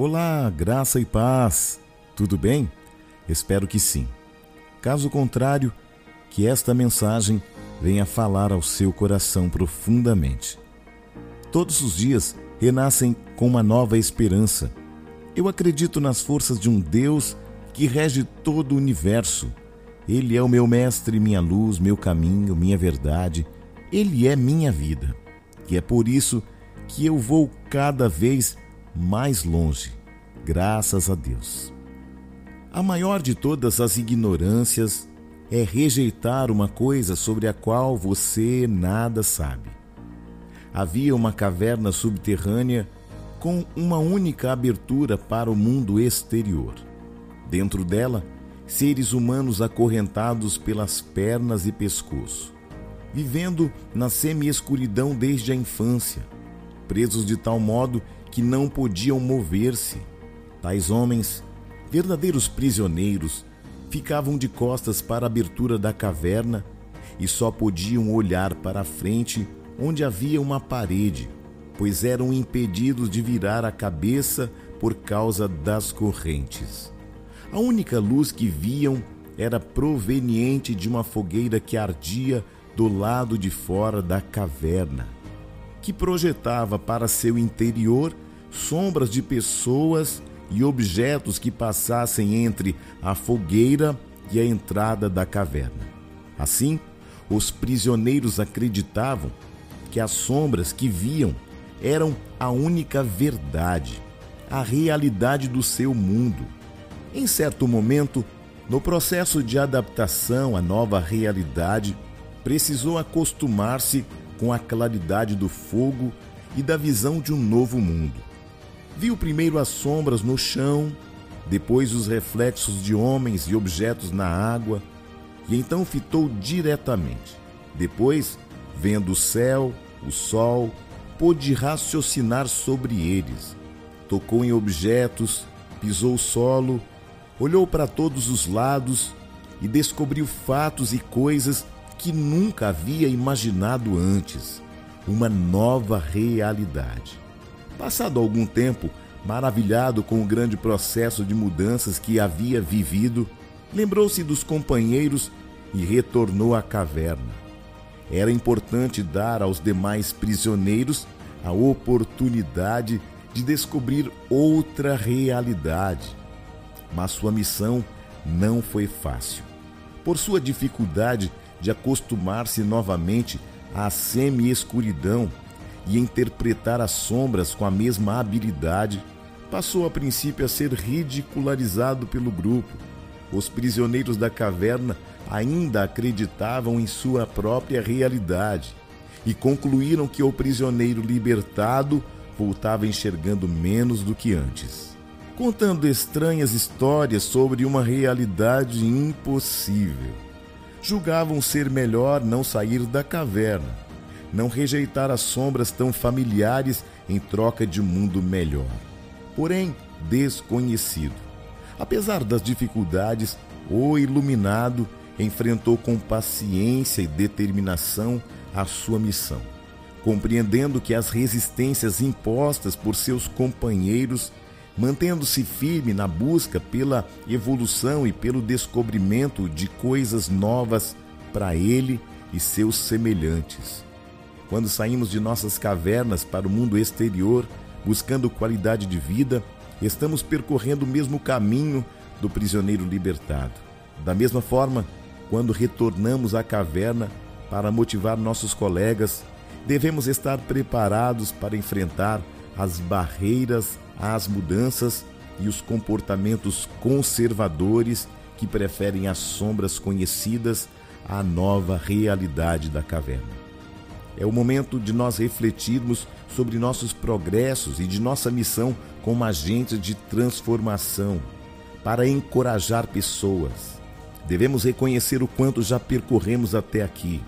Olá, graça e paz. Tudo bem? Espero que sim. Caso contrário, que esta mensagem venha falar ao seu coração profundamente. Todos os dias renascem com uma nova esperança. Eu acredito nas forças de um Deus que rege todo o universo. Ele é o meu mestre, minha luz, meu caminho, minha verdade. Ele é minha vida. E é por isso que eu vou cada vez mais longe, graças a Deus. A maior de todas as ignorâncias é rejeitar uma coisa sobre a qual você nada sabe. Havia uma caverna subterrânea com uma única abertura para o mundo exterior. Dentro dela, seres humanos acorrentados pelas pernas e pescoço, vivendo na semi-escuridão desde a infância, presos de tal modo que não podiam mover-se. Tais homens, verdadeiros prisioneiros, ficavam de costas para a abertura da caverna e só podiam olhar para a frente onde havia uma parede, pois eram impedidos de virar a cabeça por causa das correntes. A única luz que viam era proveniente de uma fogueira que ardia do lado de fora da caverna que projetava para seu interior sombras de pessoas e objetos que passassem entre a fogueira e a entrada da caverna. Assim, os prisioneiros acreditavam que as sombras que viam eram a única verdade, a realidade do seu mundo. Em certo momento, no processo de adaptação à nova realidade, precisou acostumar-se com a claridade do fogo e da visão de um novo mundo. Viu primeiro as sombras no chão, depois os reflexos de homens e objetos na água, e então fitou diretamente. Depois, vendo o céu, o sol, pôde raciocinar sobre eles. Tocou em objetos, pisou o solo, olhou para todos os lados e descobriu fatos e coisas que nunca havia imaginado antes, uma nova realidade. Passado algum tempo, maravilhado com o grande processo de mudanças que havia vivido, lembrou-se dos companheiros e retornou à caverna. Era importante dar aos demais prisioneiros a oportunidade de descobrir outra realidade. Mas sua missão não foi fácil. Por sua dificuldade de acostumar-se novamente à semi-escuridão e interpretar as sombras com a mesma habilidade, passou a princípio a ser ridicularizado pelo grupo. Os prisioneiros da caverna ainda acreditavam em sua própria realidade e concluíram que o prisioneiro libertado voltava enxergando menos do que antes, contando estranhas histórias sobre uma realidade impossível julgavam ser melhor não sair da caverna, não rejeitar as sombras tão familiares em troca de um mundo melhor, porém desconhecido. Apesar das dificuldades, o iluminado enfrentou com paciência e determinação a sua missão, compreendendo que as resistências impostas por seus companheiros mantendo-se firme na busca pela evolução e pelo descobrimento de coisas novas para ele e seus semelhantes. Quando saímos de nossas cavernas para o mundo exterior, buscando qualidade de vida, estamos percorrendo o mesmo caminho do prisioneiro libertado. Da mesma forma, quando retornamos à caverna para motivar nossos colegas, devemos estar preparados para enfrentar as barreiras às mudanças e os comportamentos conservadores que preferem as sombras conhecidas à nova realidade da caverna. É o momento de nós refletirmos sobre nossos progressos e de nossa missão como agentes de transformação para encorajar pessoas. Devemos reconhecer o quanto já percorremos até aqui.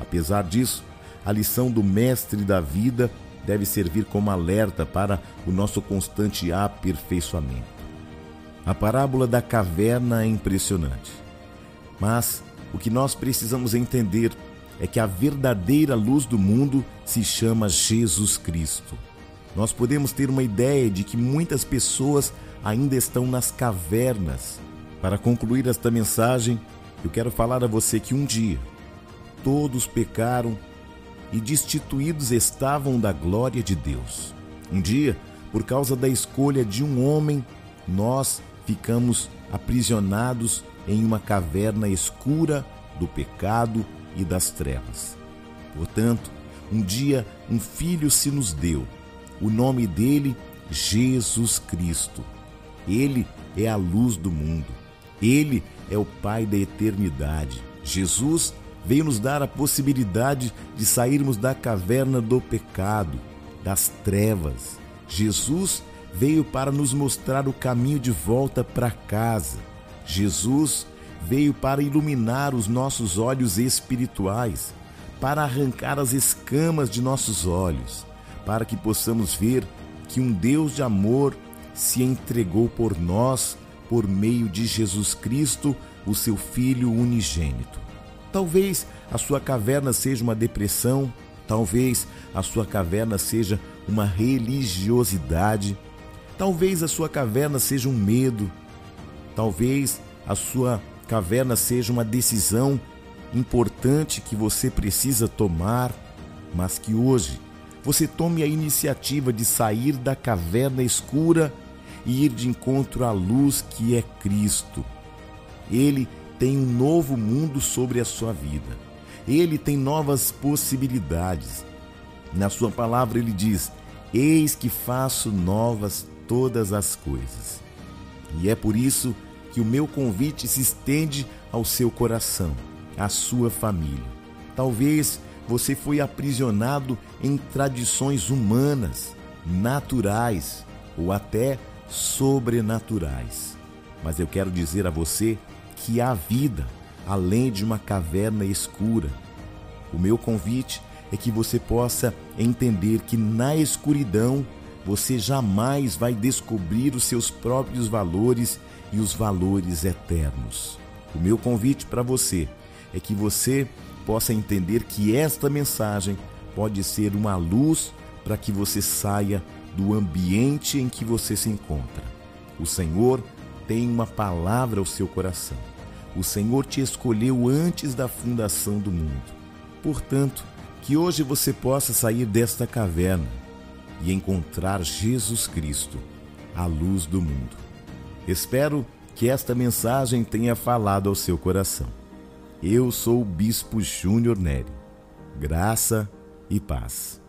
Apesar disso, a lição do Mestre da vida deve servir como alerta para o nosso constante aperfeiçoamento. A parábola da caverna é impressionante. Mas o que nós precisamos entender é que a verdadeira luz do mundo se chama Jesus Cristo. nós podemos ter uma ideia de que muitas pessoas ainda estão nas cavernas. Para concluir esta mensagem, eu quero falar a você que um dia todos pecaram e destituídos estavam da glória de Deus. Um dia, por causa da escolha de um homem, nós ficamos aprisionados em uma caverna escura do pecado e das trevas. Portanto, um dia um filho se nos deu, o nome dele, Jesus Cristo. Ele é a luz do mundo. Ele é o Pai da eternidade. Jesus veio nos dar a possibilidade de sairmos da caverna do pecado, das trevas. Jesus veio para nos mostrar o caminho de volta para casa. Jesus veio para iluminar os nossos olhos espirituais, para arrancar as escamas de nossos olhos, para que possamos ver que um Deus de amor se entregou por nós por meio de Jesus Cristo, o seu Filho unigênito. Talvez a sua caverna seja uma depressão, talvez a sua caverna seja uma religiosidade, talvez a sua caverna seja um medo, talvez a sua caverna seja uma decisão importante que você precisa tomar, mas que hoje você tome a iniciativa de sair da caverna escura e ir de encontro à luz que é Cristo. Ele tem um novo mundo sobre a sua vida. Ele tem novas possibilidades. Na sua palavra ele diz: Eis que faço novas todas as coisas. E é por isso que o meu convite se estende ao seu coração, à sua família. Talvez você foi aprisionado em tradições humanas, naturais ou até sobrenaturais. Mas eu quero dizer a você que há vida além de uma caverna escura. O meu convite é que você possa entender que na escuridão você jamais vai descobrir os seus próprios valores e os valores eternos. O meu convite para você é que você possa entender que esta mensagem pode ser uma luz para que você saia do ambiente em que você se encontra. O Senhor tem uma palavra ao seu coração. O Senhor te escolheu antes da fundação do mundo. Portanto, que hoje você possa sair desta caverna e encontrar Jesus Cristo, a luz do mundo. Espero que esta mensagem tenha falado ao seu coração. Eu sou o Bispo Júnior Neri. Graça e paz.